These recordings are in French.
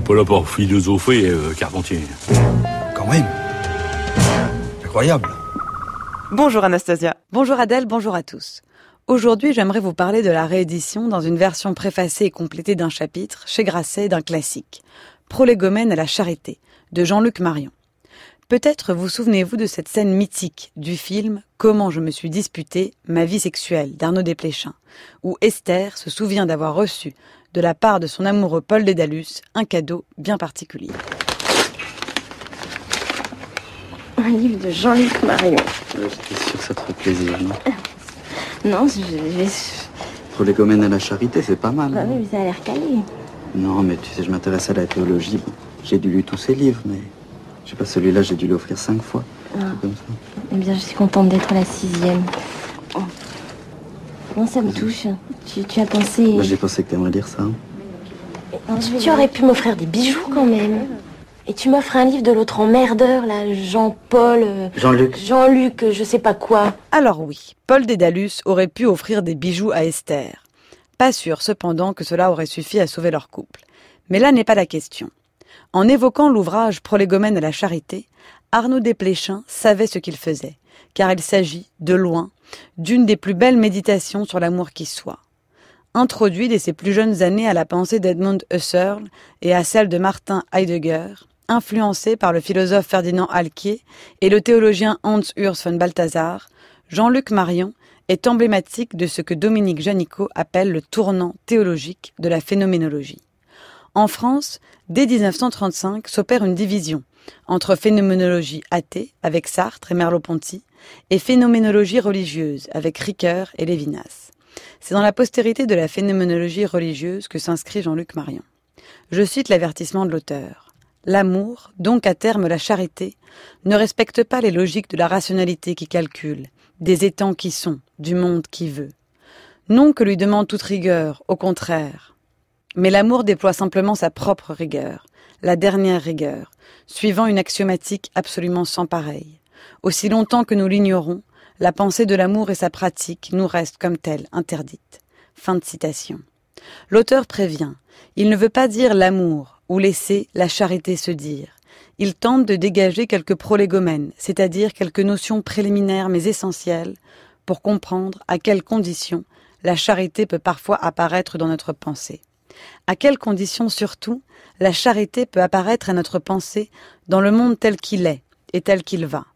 n'est pas là pour philosopher, euh, Carpentier. Quand même. Incroyable. Bonjour Anastasia. Bonjour Adèle, bonjour à tous. Aujourd'hui, j'aimerais vous parler de la réédition dans une version préfacée et complétée d'un chapitre chez Grasset d'un classique, Prolégomène à la charité, de Jean-Luc Marion. Peut-être vous souvenez-vous de cette scène mythique du film Comment je me suis disputé ma vie sexuelle d'Arnaud Desplechin, où Esther se souvient d'avoir reçu de la part de son amoureux Paul Dédalus un cadeau bien particulier. Un livre de Jean-Luc Marion. J'étais sûr que ça te ferait plaisir, non Non, je vais. Pour les comènes à la charité, c'est pas mal. Bah hein oui, ça a l'air calé. Non, mais tu sais, je m'intéresse à la théologie. Bon, j'ai dû lire tous ces livres, mais je sais pas, celui-là, j'ai dû l'offrir cinq fois. Ah. Un truc Comme ça. Eh bien, je suis contente d'être la sixième. Oh. Non, ça me touche. Tu, tu as pensé. Bah, j'ai pensé que t'aimerais lire ça. hein. Tu, tu aurais pu m'offrir des bijoux quand même. Et tu m'offres un livre de l'autre emmerdeur, là, Jean-Paul. euh, Jean-Luc. Jean-Luc, je sais pas quoi. Alors oui, Paul Dédalus aurait pu offrir des bijoux à Esther. Pas sûr cependant que cela aurait suffi à sauver leur couple. Mais là n'est pas la question. En évoquant l'ouvrage Prolégomène à la charité, Arnaud Desplechin savait ce qu'il faisait, car il s'agit, de loin, d'une des plus belles méditations sur l'amour qui soit. Introduit dès ses plus jeunes années à la pensée d'Edmund Husserl et à celle de Martin Heidegger, influencé par le philosophe Ferdinand Alquier et le théologien Hans Urs von Balthasar, Jean-Luc Marion est emblématique de ce que Dominique Janicot appelle le tournant théologique de la phénoménologie. En France, dès 1935 s'opère une division entre phénoménologie athée avec Sartre et Merleau-Ponty et phénoménologie religieuse avec Ricoeur et Lévinas. C'est dans la postérité de la phénoménologie religieuse que s'inscrit Jean-Luc Marion. Je cite l'avertissement de l'auteur. L'amour, donc à terme la charité, ne respecte pas les logiques de la rationalité qui calcule, des étangs qui sont, du monde qui veut. Non que lui demande toute rigueur, au contraire. Mais l'amour déploie simplement sa propre rigueur, la dernière rigueur, suivant une axiomatique absolument sans pareille. Aussi longtemps que nous l'ignorons, la pensée de l'amour et sa pratique nous restent comme telles interdites. Fin de citation. L'auteur prévient, il ne veut pas dire l'amour ou laisser la charité se dire. Il tente de dégager quelques prolégomènes, c'est-à-dire quelques notions préliminaires mais essentielles, pour comprendre à quelles conditions la charité peut parfois apparaître dans notre pensée. À quelles conditions surtout la charité peut apparaître à notre pensée dans le monde tel qu'il est et tel qu'il va?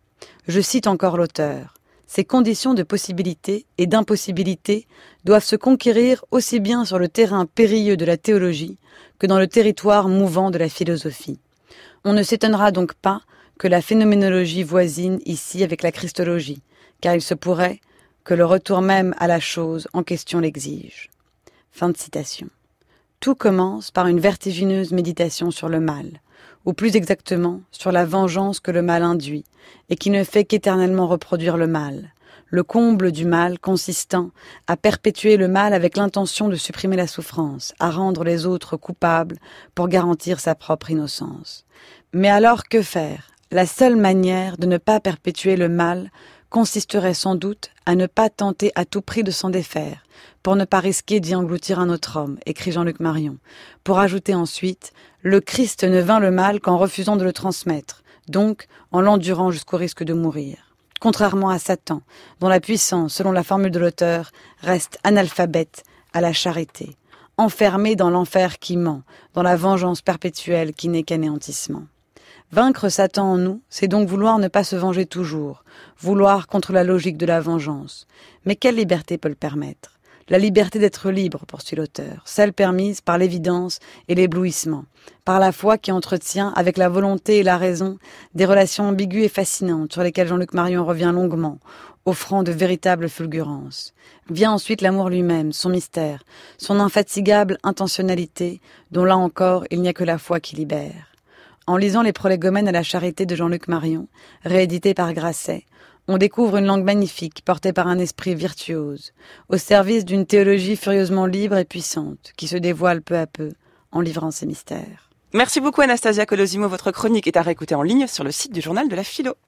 Je cite encore l'auteur. Ces conditions de possibilité et d'impossibilité doivent se conquérir aussi bien sur le terrain périlleux de la théologie que dans le territoire mouvant de la philosophie. On ne s'étonnera donc pas que la phénoménologie voisine ici avec la christologie, car il se pourrait que le retour même à la chose en question l'exige. Fin de citation. Tout commence par une vertigineuse méditation sur le mal, ou plus exactement sur la vengeance que le mal induit, et qui ne fait qu'éternellement reproduire le mal, le comble du mal consistant à perpétuer le mal avec l'intention de supprimer la souffrance, à rendre les autres coupables pour garantir sa propre innocence. Mais alors que faire? La seule manière de ne pas perpétuer le mal consisterait sans doute à ne pas tenter à tout prix de s'en défaire, pour ne pas risquer d'y engloutir un autre homme, écrit Jean-Luc Marion, pour ajouter ensuite Le Christ ne vint le mal qu'en refusant de le transmettre, donc en l'endurant jusqu'au risque de mourir. Contrairement à Satan, dont la puissance, selon la formule de l'auteur, reste analphabète à la charité, enfermé dans l'enfer qui ment, dans la vengeance perpétuelle qui n'est qu'anéantissement. Vaincre Satan en nous, c'est donc vouloir ne pas se venger toujours, vouloir contre la logique de la vengeance. Mais quelle liberté peut le permettre? La liberté d'être libre, poursuit l'auteur, celle permise par l'évidence et l'éblouissement, par la foi qui entretient avec la volonté et la raison des relations ambiguës et fascinantes sur lesquelles Jean-Luc Marion revient longuement, offrant de véritables fulgurances. Vient ensuite l'amour lui-même, son mystère, son infatigable intentionnalité, dont là encore il n'y a que la foi qui libère. En lisant les prolégomènes à la charité de Jean-Luc Marion, réédité par Grasset, on découvre une langue magnifique portée par un esprit virtuose, au service d'une théologie furieusement libre et puissante, qui se dévoile peu à peu en livrant ses mystères. Merci beaucoup Anastasia Colosimo, votre chronique est à réécouter en ligne sur le site du journal de la philo.